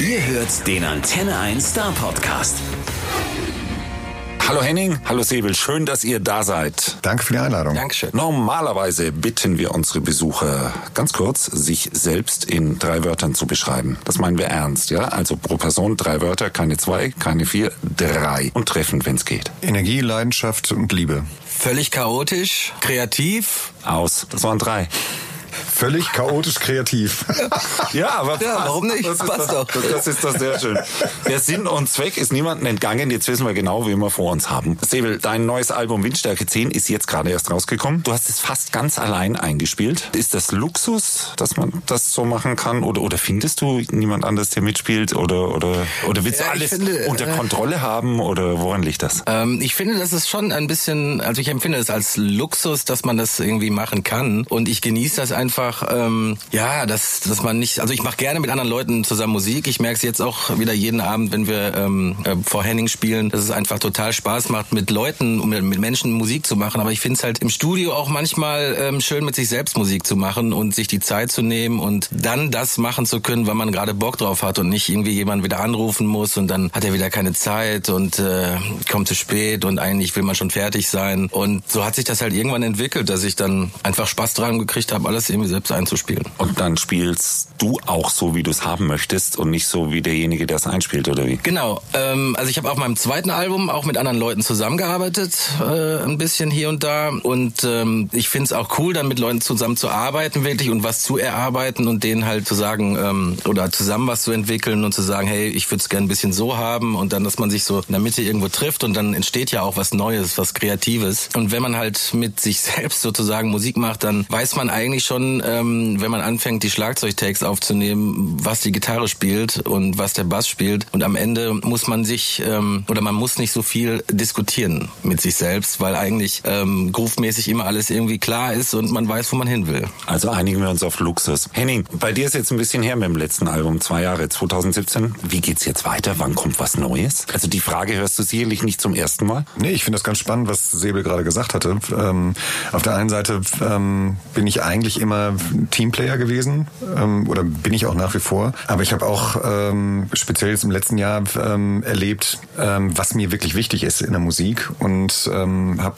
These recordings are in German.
Ihr hört den Antenne 1 Star Podcast. Hallo Henning, hallo Säbel, schön, dass ihr da seid. Danke für die Einladung. Dankeschön. Normalerweise bitten wir unsere Besucher ganz kurz, sich selbst in drei Wörtern zu beschreiben. Das meinen wir ernst, ja? Also pro Person drei Wörter, keine zwei, keine vier, drei. Und treffend, wenn es geht. Energie, Leidenschaft und Liebe. Völlig chaotisch, kreativ. Aus. Das waren drei. Völlig chaotisch kreativ. Ja, aber Ja, warum nicht? Das ist, Passt doch, doch. das ist doch sehr schön. Der Sinn und Zweck ist niemandem entgangen. Jetzt wissen wir genau, wen wir vor uns haben. Säbel, dein neues Album Windstärke 10 ist jetzt gerade erst rausgekommen. Du hast es fast ganz allein eingespielt. Ist das Luxus, dass man das so machen kann? Oder, oder findest du niemand anders, der mitspielt? Oder, oder, oder willst Ja, du ich alles finde, unter äh, Kontrolle haben? Oder woran liegt das? Ähm, ich finde, das ist schon ein bisschen, also ich empfinde es als Luxus, dass man das irgendwie machen kann. Und ich genieße das einfach, ähm, ja, dass, dass man nicht, also ich mache gerne mit anderen Leuten zusammen Musik. Ich merke es jetzt auch wieder jeden Abend, wenn wir ähm, äh, vor Henning spielen, dass es einfach total Spaß macht, mit Leuten, mit, mit Menschen Musik zu machen. Aber ich finde es halt im Studio auch manchmal ähm, schön, mit sich selbst Musik zu machen und sich die Zeit zu nehmen und dann das machen zu können, weil man gerade Bock drauf hat und nicht irgendwie jemand wieder anrufen muss und dann hat er wieder keine Zeit und äh, kommt zu spät und eigentlich will man schon fertig sein. Und so hat sich das halt irgendwann entwickelt, dass ich dann einfach Spaß dran gekriegt habe, alles irgendwie selbst einzuspielen. Und dann spielst du auch so, wie du es haben möchtest und nicht so wie derjenige, der es einspielt, oder wie? Genau. Ähm, also ich habe auf meinem zweiten Album auch mit anderen Leuten zusammengearbeitet, äh, ein bisschen hier und da. Und ähm, ich finde es auch cool, dann mit Leuten zusammen zu arbeiten wirklich und was zu erarbeiten und denen halt zu sagen ähm, oder zusammen was zu entwickeln und zu sagen, hey, ich würde es gerne ein bisschen so haben und dann, dass man sich so in der Mitte irgendwo trifft und dann entsteht ja auch was Neues, was Kreatives. Und wenn man halt mit sich selbst sozusagen Musik macht, dann weiß man eigentlich schon, ähm, wenn man anfängt, die Schlagzeugtakes aufzunehmen, was die Gitarre spielt und was der Bass spielt. Und am Ende muss man sich ähm, oder man muss nicht so viel diskutieren mit sich selbst, weil eigentlich ähm, groove-mäßig immer alles irgendwie klar ist und man weiß, wo man hin will. Also einigen wir uns auf Luxus. Henning, bei dir ist jetzt ein bisschen her mit dem letzten Album, zwei Jahre, 2017. Wie geht's jetzt weiter? Wann kommt was Neues? Also die Frage hörst du sicherlich nicht zum ersten Mal. Nee, ich finde das ganz spannend, was Säbel gerade gesagt hatte. Ähm, auf der einen Seite ähm, bin ich eigentlich immer Teamplayer gewesen ähm, oder bin ich auch nach wie vor. Aber ich habe auch ähm, speziell jetzt im letzten Jahr ähm, erlebt, ähm, was mir wirklich wichtig ist in der Musik und ähm, habe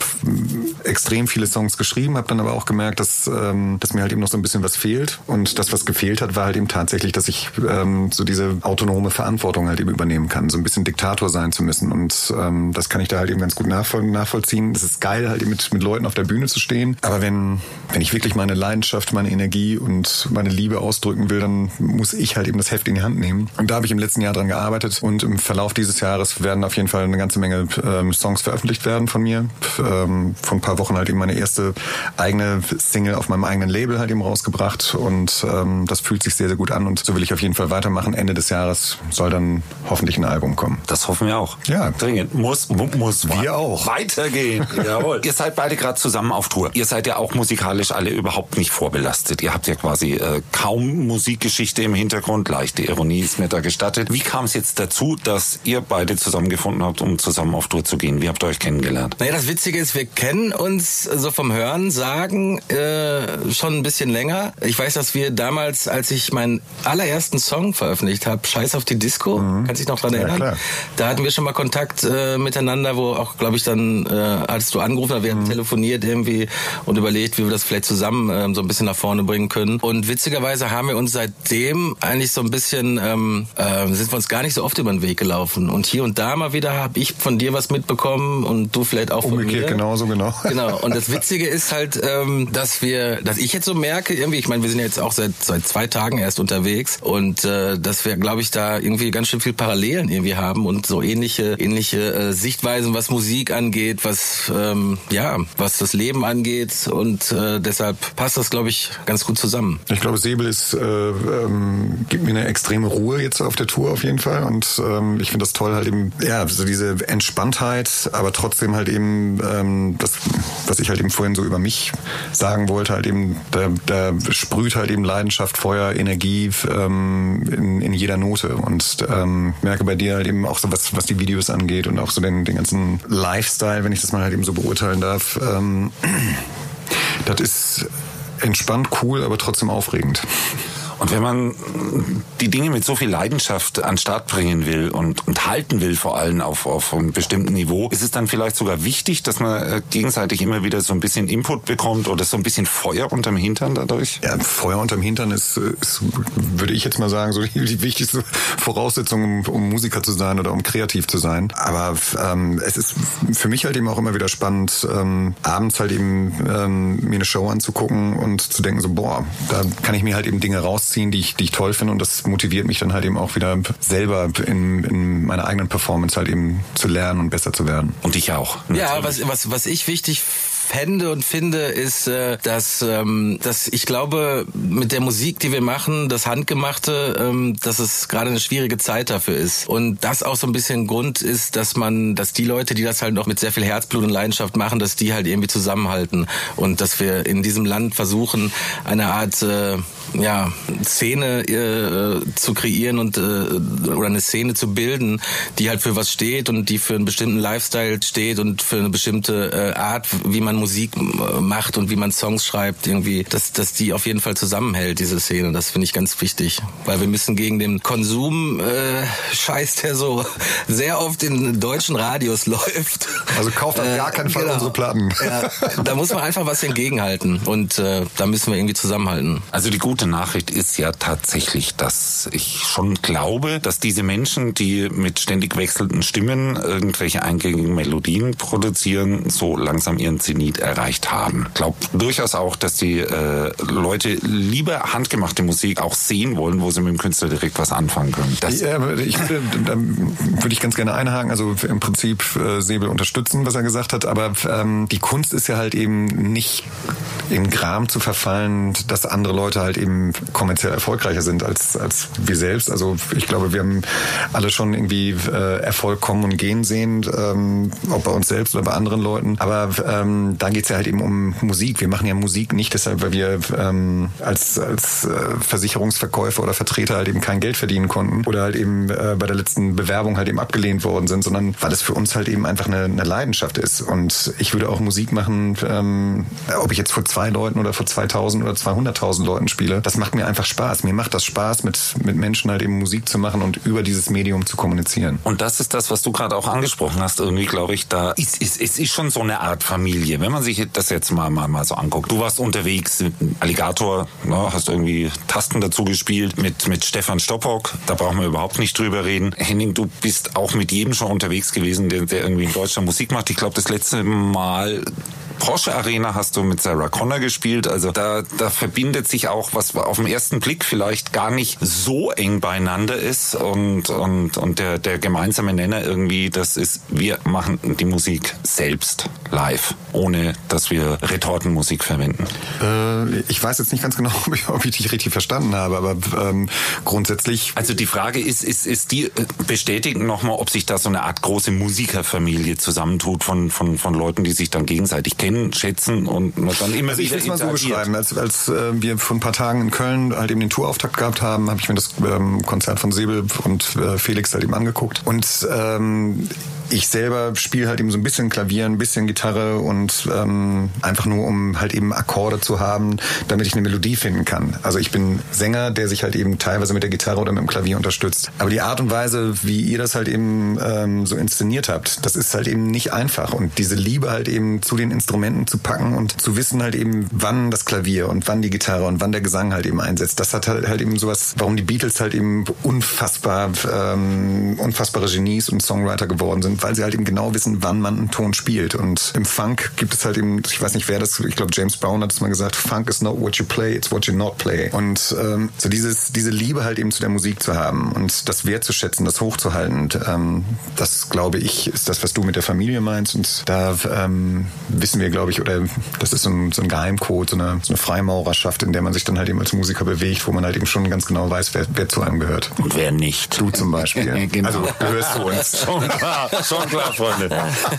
extrem viele Songs geschrieben, habe dann aber auch gemerkt, dass, ähm, dass mir halt eben noch so ein bisschen was fehlt. Und das, was gefehlt hat, war halt eben tatsächlich, dass ich ähm, so diese autonome Verantwortung halt eben übernehmen kann, so ein bisschen Diktator sein zu müssen. Und ähm, das kann ich da halt eben ganz gut nachvoll nachvollziehen. Es ist geil, halt eben mit, mit Leuten auf der Bühne zu stehen. Aber wenn, wenn ich wirklich meine Leidenschaft, meine Energie und meine Liebe ausdrücken will, dann muss ich halt eben das Heft in die Hand nehmen. Und da habe ich im letzten Jahr dran gearbeitet. Und im Verlauf dieses Jahres werden auf jeden Fall eine ganze Menge ähm, Songs veröffentlicht werden von mir. Ähm, vor ein paar Wochen halt eben meine erste eigene Single auf meinem eigenen Label halt eben rausgebracht. Und ähm, das fühlt sich sehr, sehr gut an. Und so will ich auf jeden Fall weitermachen. Ende des Jahres soll dann hoffentlich ein Album kommen. Das hoffen wir auch. Ja. Dringend. Muss, mu- muss Wir auch. weitergehen. Jawohl. Ihr seid beide gerade zusammen auf Tour. Ihr seid ja auch musikalisch alle überhaupt nicht vorbelastet. Ihr habt ja quasi äh, kaum Musikgeschichte im Hintergrund. Leichte Ironie ist mir da gestattet. Wie kam es jetzt dazu, dass ihr beide zusammengefunden habt, um zusammen auf Tour zu gehen? Wie habt ihr euch kennengelernt? Naja, das Witzige ist, wir kennen uns so vom Hören sagen äh, schon ein bisschen länger. Ich weiß, dass wir damals, als ich meinen allerersten Song veröffentlicht habe, Scheiß auf die Disco, kannst du dich noch dran Ja, erinnern? klar. Da hatten wir schon mal Kontakt äh, miteinander, wo auch, glaube ich, dann, äh, als du angerufen hast, wir haben telefoniert irgendwie und überlegt, wie wir das vielleicht zusammen ähm, so ein bisschen nach vorne bringen können. Und witzigerweise haben wir uns seitdem eigentlich so ein bisschen, ähm, äh, sind wir uns gar nicht so oft über den Weg gelaufen. Und hier und da mal wieder habe ich von dir was mitbekommen und du vielleicht auch von Umgekehrt mir. genauso, genau. Genau. Und das Witzige ist halt, ähm, dass wir, dass ich jetzt so merke, irgendwie, ich meine, wir sind ja jetzt auch seit seit zwei Tagen erst unterwegs und äh, dass wir, glaube ich, da irgendwie ganz schön viel Parallelen irgendwie haben und so ähnliche ähnliche äh, Sichtweisen, was Musik angeht, was ähm, ja, was das Leben angeht und äh, deshalb passt das, glaube ich, ganz gut zusammen. Ich glaube, Säbel ist, äh, ähm, gibt mir eine extreme Ruhe jetzt auf der Tour auf jeden Fall. Und ähm, ich finde das toll, halt eben, ja, so diese Entspanntheit, aber trotzdem halt eben ähm, das, was ich halt eben vorhin so über mich sagen wollte, halt eben, da, da sprüht halt eben Leidenschaft, Feuer, Energie ähm, in, in jeder Note. Und ähm, merke bei dir halt eben auch so was, was die Videos angeht und auch so den, den ganzen Lifestyle, wenn ich das mal halt eben so beurteilen darf. Ähm, das ist entspannt, cool, aber trotzdem aufregend. Und wenn man die Dinge mit so viel Leidenschaft an Start bringen will und, und halten will, vor allem auf, auf einem bestimmten Niveau, ist es dann vielleicht sogar wichtig, dass man äh, gegenseitig immer wieder so ein bisschen Input bekommt oder so ein bisschen Feuer unterm Hintern dadurch? Ja, Feuer unterm Hintern ist, ist würde ich jetzt mal sagen, so die, die wichtigste Voraussetzung, um, um, Musiker zu sein oder um kreativ zu sein. Aber ähm, es ist für mich halt eben auch immer wieder spannend, ähm, abends halt eben ähm, mir eine Show anzugucken und zu denken so, boah, da kann ich mir halt eben Dinge rausziehen, die ich, die ich toll finde und das motiviert mich dann halt eben auch wieder selber in, in meiner eigenen Performance halt eben zu lernen und besser zu werden. Und ich auch. Natürlich. Ja, was, was, was ich wichtig fände und finde, ist, äh, dass, ähm, dass ich glaube, mit der Musik, die wir machen, das Handgemachte, ähm, dass es gerade eine schwierige Zeit dafür ist. Und das auch so ein bisschen Grund ist, dass man, dass die Leute, die das halt noch mit sehr viel Herzblut und Leidenschaft machen, dass die halt irgendwie zusammenhalten und dass wir in diesem Land versuchen, eine Art äh, ja, Szene äh, zu kreieren und äh, oder eine Szene zu bilden, die halt für was steht und die für einen bestimmten Lifestyle steht und für eine bestimmte äh, Art, wie man Musik äh, macht und wie man Songs schreibt, irgendwie, dass, dass die auf jeden Fall zusammenhält, diese Szene. Das finde ich ganz wichtig. Weil wir müssen gegen den Konsum äh, Scheiß, der so sehr oft in deutschen Radios läuft. Also kauft auf gar keinen Fall genau. unsere Platten. Ja, da muss man einfach was entgegenhalten. Und äh, da müssen wir irgendwie zusammenhalten. Also die gute Nachricht ist ja tatsächlich, dass ich schon glaube, dass diese Menschen, die mit ständig wechselnden Stimmen irgendwelche eingängigen Melodien produzieren, so langsam ihren Zenit Zenit erreicht haben. Ich glaube durchaus auch, dass die äh, Leute lieber handgemachte Musik auch sehen wollen, wo sie mit dem Künstler direkt was anfangen können. Das ja, ich würde, da würde ich ganz gerne einhaken. Also im Prinzip äh, Säbel unterstützen, was er gesagt hat. Aber ähm, die Kunst ist ja halt eben nicht in Gram zu verfallen, dass andere Leute halt eben kommerziell erfolgreicher sind als, als wir selbst. Also ich glaube, wir haben alle schon irgendwie äh, Erfolg kommen und gehen sehen, ähm, ob bei uns selbst oder bei anderen Leuten. Aber ähm, da geht's ja halt eben um Musik. Wir machen ja Musik nicht deshalb, weil wir ähm, als, als äh, Versicherungsverkäufer oder Vertreter halt eben kein Geld verdienen konnten oder halt eben äh, bei der letzten Bewerbung halt eben abgelehnt worden sind, sondern weil es für uns halt eben einfach eine, eine Leidenschaft ist. Und ich würde auch Musik machen, ähm, ob ich jetzt vor zwei Leuten oder vor 2000 oder 200.000 Leuten spiele. Das macht mir einfach Spaß. Mir macht das Spaß, mit, mit Menschen halt eben Musik zu machen und über dieses Medium zu kommunizieren. Und das ist das, was du gerade auch angesprochen hast. Irgendwie glaube ich, da ist, ist, ist, ist schon so eine Art Familie wenn man sich das jetzt mal, mal, mal so anguckt, du warst unterwegs, Alligator, ne, hast irgendwie Tasten dazu gespielt mit, mit Stefan Stoppock, da brauchen wir überhaupt nicht drüber reden. Henning, du bist auch mit jedem schon unterwegs gewesen, der, der irgendwie in Deutschland Musik macht. Ich glaube, das letzte Mal Porsche Arena hast du mit Sarah Connor gespielt. Also da, da verbindet sich auch, was auf den ersten Blick vielleicht gar nicht so eng beieinander ist. Und, und, und der, der gemeinsame Nenner irgendwie, das ist, wir machen die Musik selbst live, ohne dass wir Retortenmusik verwenden. Äh, ich weiß jetzt nicht ganz genau, ob ich, ob ich dich richtig verstanden habe, aber ähm, grundsätzlich. Also die Frage ist, ist, ist die äh, bestätigen nochmal, ob sich da so eine Art große Musikerfamilie zusammentut von, von, von Leuten, die sich dann gegenseitig kennen schätzen und dann immer also ich wieder mal so beschreiben. Als, als äh, wir vor ein paar Tagen in Köln halt eben den Tourauftakt gehabt haben, habe ich mir das ähm, Konzert von Säbel und äh, Felix halt eben angeguckt. Und ähm, ich selber spiele halt eben so ein bisschen Klavier, ein bisschen Gitarre und ähm, einfach nur, um halt eben Akkorde zu haben, damit ich eine Melodie finden kann. Also ich bin Sänger, der sich halt eben teilweise mit der Gitarre oder mit dem Klavier unterstützt. Aber die Art und Weise, wie ihr das halt eben ähm, so inszeniert habt, das ist halt eben nicht einfach. Und diese Liebe halt eben zu den Instrumenten zu packen und zu wissen halt eben, wann das Klavier und wann die Gitarre und wann der Gesang halt eben einsetzt, das hat halt, halt eben sowas, warum die Beatles halt eben unfassbar, ähm, unfassbare Genies und Songwriter geworden sind weil sie halt eben genau wissen, wann man einen Ton spielt. Und im Funk gibt es halt eben, ich weiß nicht wer das, ich glaube James Brown hat es mal gesagt, Funk is not what you play, it's what you not play. Und ähm, so dieses, diese Liebe halt eben zu der Musik zu haben und das wertzuschätzen, das hochzuhalten, und, ähm, das glaube ich, ist das, was du mit der Familie meinst. Und da ähm, wissen wir, glaube ich, oder das ist so ein, so ein Geheimcode, so eine, so eine Freimaurerschaft, in der man sich dann halt eben als Musiker bewegt, wo man halt eben schon ganz genau weiß, wer, wer zu einem gehört. Und wer nicht. Du zum Beispiel. genau. Also gehörst zu uns. Schon klar, Freunde.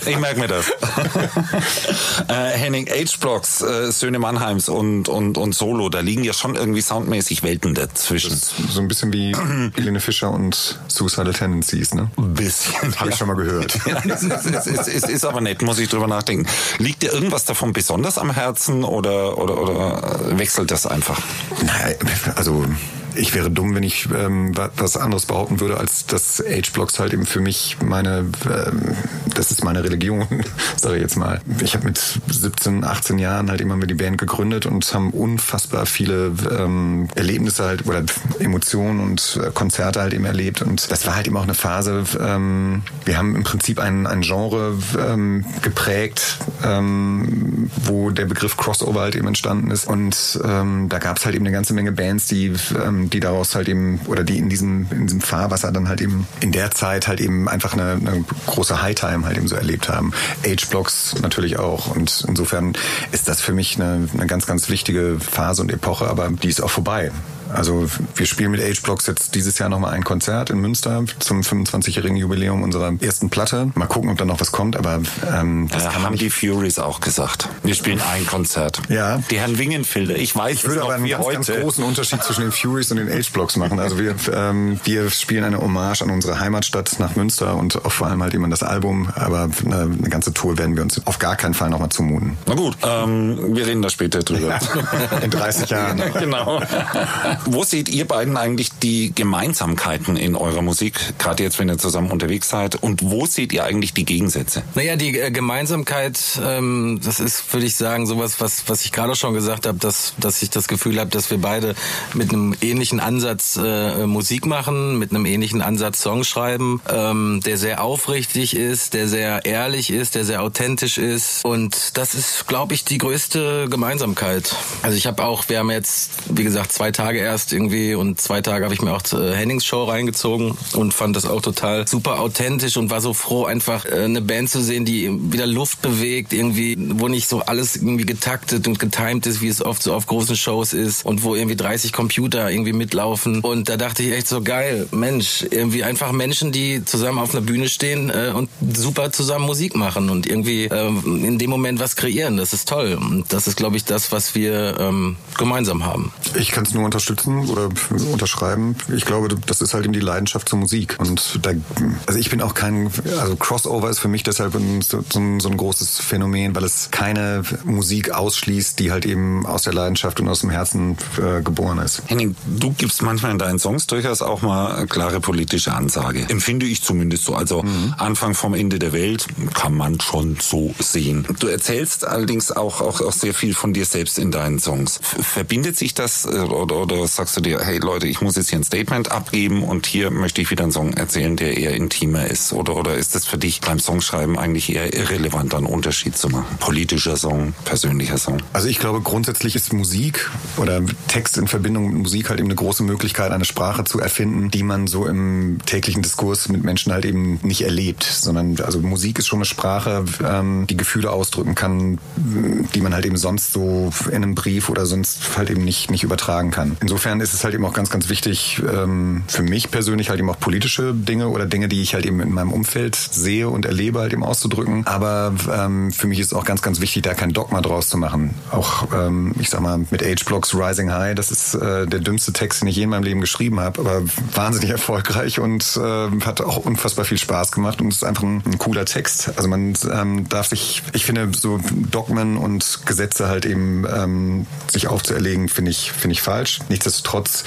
Ich merke mir das. äh, Henning, H-Blocks, äh, Söhne Mannheims und, und, und Solo, da liegen ja schon irgendwie soundmäßig Welten dazwischen. so ein bisschen wie Helene Fischer und Suicidal Tendencies, ne? Ein bisschen. Habe ich schon mal gehört. ja, es, ist, es, ist, ist aber nett, muss ich drüber nachdenken. Liegt dir irgendwas davon besonders am Herzen oder, oder, oder wechselt das einfach? Naja, also ich wäre dumm, wenn ich ähm, was anderes behaupten würde, als dass H-Blocks halt eben für mich meine, ähm, das ist meine Religion, sage ich jetzt mal. Ich habe mit 17, 18 Jahren halt immer mit die Band gegründet und haben unfassbar viele ähm, Erlebnisse halt oder Emotionen und äh, Konzerte halt eben erlebt. Und das war halt eben auch eine Phase, ähm, wir haben im Prinzip ein, ein Genre ähm, geprägt, ähm, wo der Begriff Crossover halt eben entstanden ist. Und ähm, da gab es halt eben eine ganze Menge Bands, die, ähm, die daraus halt eben, oder die in diesem, in diesem Fahrwasser dann halt eben in der Zeit halt eben einfach eine, eine große High-Time halt eben so erlebt haben. Age-Blocks natürlich auch. Und insofern ist das für mich eine, eine ganz, ganz wichtige Phase und Epoche, aber die ist auch vorbei. Also wir spielen mit H-Blocks jetzt dieses Jahr nochmal ein Konzert in Münster zum 25-jährigen Jubiläum unserer ersten Platte. Mal gucken, ob da noch was kommt, aber ähm, das ja, kann haben die Furies auch gesagt. Wir spielen ein Konzert. Ja. Die Herrn Wingenfelder, ich weiß Ich würde aber einen ganz, ganz großen Unterschied zwischen den Furies und den H-Blocks machen. Also wir, ähm, wir spielen eine Hommage an unsere Heimatstadt nach Münster und auch vor allem halt eben an das Album, aber eine, eine ganze Tour werden wir uns auf gar keinen Fall nochmal zumuten. Na gut, ähm, wir reden da später drüber. in 30 Jahren. genau. Wo seht ihr beiden eigentlich die Gemeinsamkeiten in eurer Musik, gerade jetzt, wenn ihr zusammen unterwegs seid? Und wo seht ihr eigentlich die Gegensätze? Naja, die äh, Gemeinsamkeit, ähm, das ist, würde ich sagen, sowas, was, was ich gerade schon gesagt habe, dass, dass ich das Gefühl habe, dass wir beide mit einem ähnlichen Ansatz äh, Musik machen, mit einem ähnlichen Ansatz Songs schreiben, ähm, der sehr aufrichtig ist, der sehr ehrlich ist, der sehr authentisch ist. Und das ist, glaube ich, die größte Gemeinsamkeit. Also ich habe auch, wir haben jetzt, wie gesagt, zwei Tage erst irgendwie und zwei Tage habe ich mir auch äh, Hennings Show reingezogen und fand das auch total super authentisch und war so froh, einfach äh, eine Band zu sehen, die wieder Luft bewegt, irgendwie, wo nicht so alles irgendwie getaktet und getimed ist, wie es oft so auf großen Shows ist und wo irgendwie 30 Computer irgendwie mitlaufen. Und da dachte ich echt so geil, Mensch, irgendwie einfach Menschen, die zusammen auf einer Bühne stehen äh, und super zusammen Musik machen und irgendwie äh, in dem Moment was kreieren. Das ist toll. Und das ist, glaube ich, das, was wir ähm, gemeinsam haben. Ich kann es nur unterstützen oder unterschreiben. Ich glaube, das ist halt eben die Leidenschaft zur Musik. Und da, also ich bin auch kein, also Crossover ist für mich deshalb ein, so, so, ein großes Phänomen, weil es keine Musik ausschließt, die halt eben aus der Leidenschaft und aus dem Herzen äh, geboren ist. Henning, du gibst manchmal in deinen Songs durchaus auch mal klare politische Ansage. Empfinde ich zumindest so. Also mhm. Anfang vom Ende der Welt kann man schon so sehen. Du erzählst allerdings auch, auch, auch sehr viel von dir selbst in deinen Songs. Verbindet sich das äh, oder, oder sagst du dir, hey Leute, ich muss jetzt hier ein Statement abgeben und hier möchte ich wieder einen Song erzählen, der eher intimer ist? Oder, oder ist das für dich beim Songschreiben eigentlich eher irrelevant, einen Unterschied zu machen? Politischer Song, persönlicher Song? Also ich glaube, grundsätzlich ist Musik oder Text in Verbindung mit Musik halt eben eine große Möglichkeit, eine Sprache zu erfinden, die man so im täglichen Diskurs mit Menschen halt eben nicht erlebt, sondern also Musik ist schon eine Sprache, ähm, die Gefühle ausdrücken kann, die man halt eben sonst so in einem Brief oder sonst halt eben nicht, nicht übertragen kann. Insofern ist es halt eben auch ganz, ganz wichtig, ähm, für mich persönlich halt eben auch politische Dinge oder Dinge, die ich halt eben in meinem Umfeld sehe und erlebe, halt eben auszudrücken. Aber ähm, für mich ist es auch ganz, ganz wichtig, da kein Dogma draus zu machen. Auch, ähm, ich sag mal, mit H-Blocks Rising High, das ist äh, der dümmste Text, den ich je in meinem Leben geschrieben habe, aber wahnsinnig erfolgreich und äh, hat auch unfassbar viel Spaß gemacht und ist einfach ein, ein cooler Text. Also man ähm, darf sich, ich finde, so Dogmen und Gesetze halt eben ähm, sich aufzuerlegen, finde ich, finde ich falsch. Nichtsdestotrotz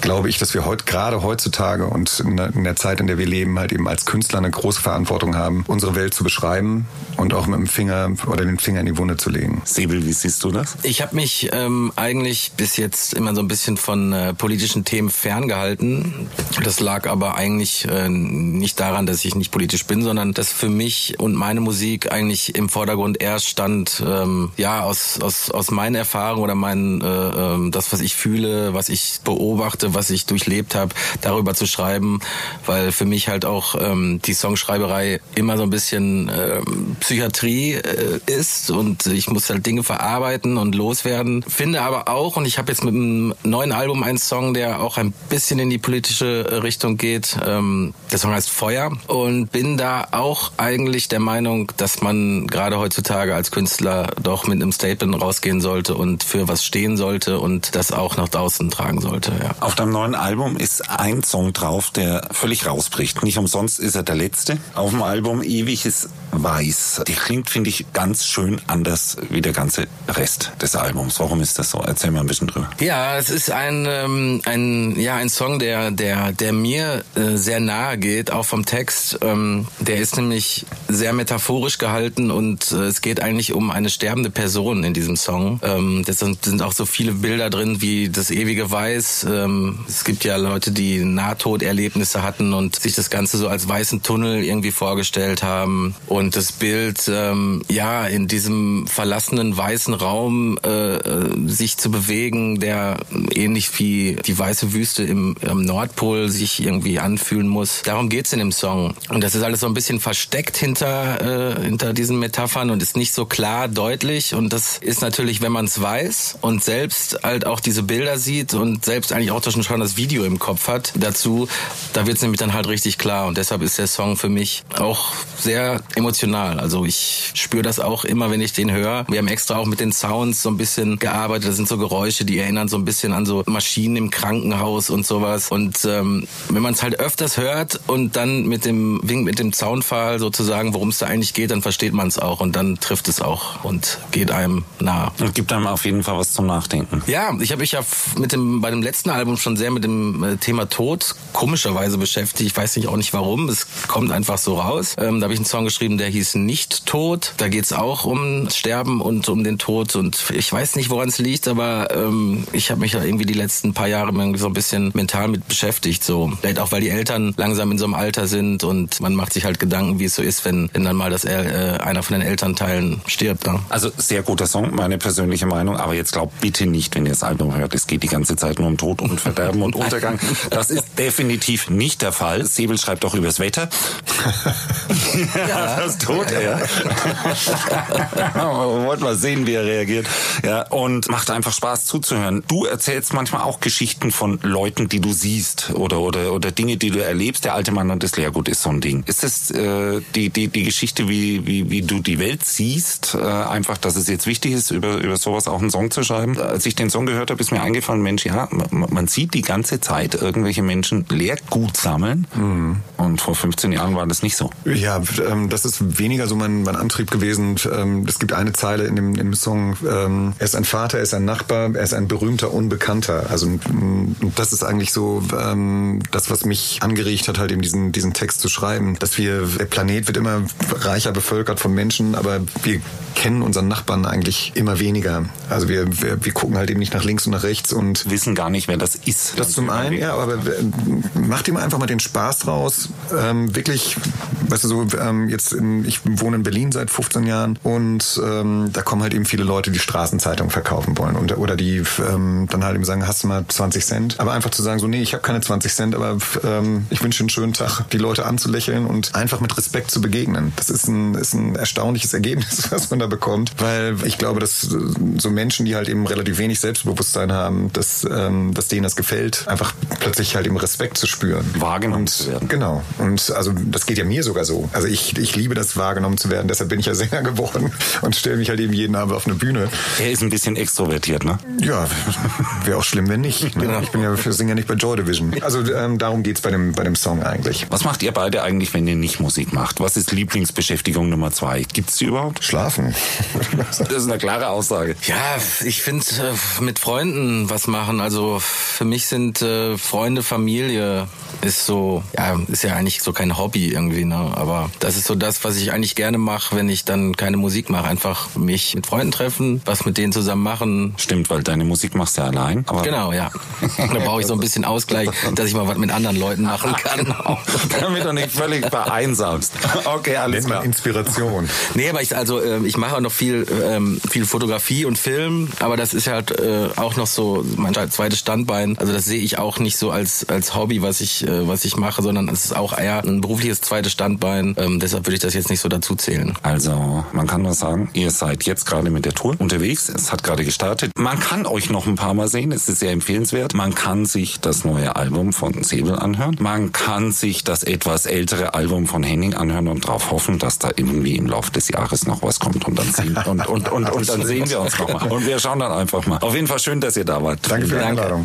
glaube ich, dass wir heute gerade heutzutage und in der, Zeit, in der wir leben, halt eben als Künstler eine große Verantwortung haben, unsere Welt zu beschreiben und auch mit dem Finger oder den Finger in die Wunde zu legen. Säbel, wie siehst du das? Ich habe mich ähm, eigentlich bis jetzt immer so ein bisschen von äh, politischen Themen ferngehalten. Das lag aber eigentlich äh, nicht daran, dass ich nicht politisch bin, sondern dass für mich und meine Musik eigentlich im Vordergrund erst stand, ähm, ja, aus, aus, aus meinen Erfahrungen oder meinen, äh, äh, das, was ich fühle, was ich beobachte, was ich durchlebt habe, darüber zu schreiben, weil für mich halt auch ähm, die Songschreiberei immer so ein bisschen ähm, Psychiatrie äh, ist und ich muss halt Dinge verarbeiten und loswerden. Finde aber auch, und ich habe jetzt mit einem neuen Album einen Song, der auch ein bisschen in die politische Richtung geht. Ähm, der Song heißt Feuer und bin da auch eigentlich der Meinung, dass man gerade heutzutage als Künstler doch mit einem Statement rausgehen sollte und für was stehen sollte und das auch nach draußen tragen sollte. Ja. Auf deinem neuen Album ist ein Song drauf, der völlig rausbricht. Nicht umsonst ist er der letzte. Auf dem Album Ewiges weiß. Die klingt, finde ich, ganz schön anders wie der ganze Rest des Albums. Warum ist das so? Erzähl mal ein bisschen drüber. Ja, es ist ein, ähm, ein, ja, ein Song, der, der, der mir äh, sehr nahe geht, auch vom Text. Ähm, der ist nämlich sehr metaphorisch gehalten und äh, es geht eigentlich um eine sterbende Person in diesem Song. Ähm, das sind, sind auch so viele Bilder drin wie das ewige Weiß. Ähm, es gibt ja Leute, die Nahtoderlebnisse hatten und sich das Ganze so als weißen Tunnel irgendwie vorgestellt haben. Und das Bild, ähm, ja, in diesem verlassenen weißen Raum äh, äh, sich zu bewegen, der ähnlich wie die weiße Wüste im, im Nordpol sich irgendwie anfühlen muss. Darum geht's in dem Song. Und das ist alles so ein bisschen versteckt hinter, äh, hinter diesen Metaphern und ist nicht so klar deutlich. Und das ist natürlich, wenn man es weiß und selbst halt auch diese Bilder sieht und selbst eigentlich auch schon das Video im Kopf hat dazu, da wird's nämlich dann halt richtig klar. Und deshalb ist der Song für mich auch sehr emotional. Also ich spüre das auch immer, wenn ich den höre. Wir haben extra auch mit den Sounds so ein bisschen gearbeitet. Das sind so Geräusche, die erinnern so ein bisschen an so Maschinen im Krankenhaus und sowas. Und ähm, wenn man es halt öfters hört und dann mit dem Wink, mit dem Zaunpfahl sozusagen, worum es da eigentlich geht, dann versteht man es auch und dann trifft es auch und geht einem nah. Und gibt einem auf jeden Fall was zum Nachdenken. Ja, ich habe mich ja mit dem bei dem letzten Album schon sehr mit dem äh, Thema Tod komischerweise beschäftigt. Ich weiß nicht auch nicht warum. Es kommt einfach so raus. Ähm, da habe ich einen Song geschrieben, der hieß Nicht Tod. Da geht es auch um Sterben und um den Tod. Und ich weiß nicht, woran es liegt, aber ähm, ich habe mich ja irgendwie die letzten paar Jahre so ein bisschen mental mit beschäftigt. So. Vielleicht auch, weil die Eltern langsam in so einem Alter sind und man macht sich halt Gedanken, wie es so ist, wenn, wenn dann mal das, äh, einer von den Elternteilen stirbt. Ne? Also sehr guter Song, meine persönliche Meinung. Aber jetzt glaubt bitte nicht, wenn ihr das Album hört, es geht die ganze Zeit nur um Tod und Verderben und Untergang. Das ist definitiv nicht der Fall. Säbel schreibt doch übers Wetter. ja, das Tod, ja. Wollt mal sehen, wie er reagiert. Ja, und macht einfach Spaß zuzuhören. Du erzählst manchmal auch Geschichten von Leuten, die du siehst oder oder oder Dinge, die du erlebst. Der alte Mann und das Lehrgut ist so ein Ding. Ist das äh, die die die Geschichte, wie wie wie du die Welt siehst? Äh, einfach, dass es jetzt wichtig ist, über über sowas auch einen Song zu schreiben. Als ich den Song gehört habe, ist mir eingefallen, Mensch, ja, man, man sieht die ganze Zeit irgendwelche Menschen Lehrgut sammeln. Mhm. Und vor 15 Jahren war das nicht so. Ja, ähm, das ist weniger so mein, mein Antrieb gewesen. Ähm, es gibt eine Zeile in dem, dem Song, ähm, er ist ein Vater, er ist ein Nachbar, er ist ein berühmter Unbekannter. Also das ist eigentlich so das, was mich angeregt hat, halt eben diesen, diesen Text zu schreiben. Dass wir, der Planet wird immer reicher bevölkert von Menschen, aber wir kennen unseren Nachbarn eigentlich immer weniger. Also wir, wir, wir gucken halt eben nicht nach links und nach rechts und wissen gar nicht, wer das ist. Das zum einen, ja, aber macht ihm einfach mal den Spaß draus. Ähm, wirklich, weißt du so, ähm, jetzt in, ich wohne in Berlin seit 15 Jahren und ähm, da kommen halt eben viele Leute, die Straßenzeitung verkaufen wollen und, oder die ähm, dann halt eben sagen, hast du mal 20 Cent? Aber einfach zu sagen, so, nee, ich habe keine 20 Cent, aber ähm, ich wünsche einen schönen Tag, die Leute anzulächeln und einfach mit Respekt zu begegnen. Das ist ein, ist ein erstaunliches Ergebnis, was man da bekommt, weil ich glaube, dass so Menschen, die halt eben relativ wenig Selbstbewusstsein haben, dass, ähm, dass denen das gefällt, einfach plötzlich halt eben Respekt zu spüren. Wahrgenommen und, zu werden. Genau. Und also das geht ja mir sogar so. Also ich, ich liebe das, wahrgenommen zu werden. Deshalb bin ich ja Sänger geworden und stelle mich halt eben jeden Abend auf eine Bühne. Er ist ein bisschen extrovertiert, ne? Ja, wäre auch schlimm, wenn nicht. Ne? Genau. Ich bin ja für Singer nicht bei Joy Division. Also ähm, darum geht's bei dem, bei dem Song eigentlich. Was macht ihr beide eigentlich, wenn ihr nicht Musik macht? Was ist Lieblingsbeschäftigung Nummer zwei? Gibt's die überhaupt? Schlafen. das ist eine klare Aussage. Ja, ich finde äh, mit Freunden was machen. Also für mich sind äh, Freunde, Familie ist so, ja, ist ja eigentlich so kein Hobby irgendwie, ne? Aber das ist so das, was ich eigentlich gerne mache, wenn ich dann keine Musik mache. Einfach mich mit Freunden treffen, was mit denen zusammen machen. Stimmt, weil deine Musik machst du ja allein. Aber genau, ja. da brauche ich so ein bisschen Ausgleich, dass ich mal was mit anderen Leuten machen kann. genau. Damit du nicht völlig vereinsamst. Okay, alles klar. Inspiration. Nee, aber ich, also, äh, ich mache auch noch viel, ähm, viel Fotografie und Film, aber das ist halt äh, auch noch so mein zweites Standbein. Also das sehe ich auch nicht so als, als Hobby, was ich, äh, was ich mache, sondern es ist auch eher ein berufliches zweites Standbein. Ähm, deshalb würde ich das jetzt nicht so dazu zählen. Also, man kann nur sagen, ihr seid jetzt gerade mit der Tour unterwegs. Es hat gerade gestartet. Man kann euch noch ein paar Mal sehen. Es ist sehr empfehlenswert. Man kann sich das neue Album von Säbel anhören. Man kann sich das etwas ältere Album von Henning anhören und darauf hoffen, dass da irgendwie im Laufe des Jahres noch was kommt. Und dann sehen, und, und, und, und dann sehen wir uns nochmal. Und wir schauen dann einfach mal. Auf jeden Fall schön, dass ihr da wart. Danke für die Einladung.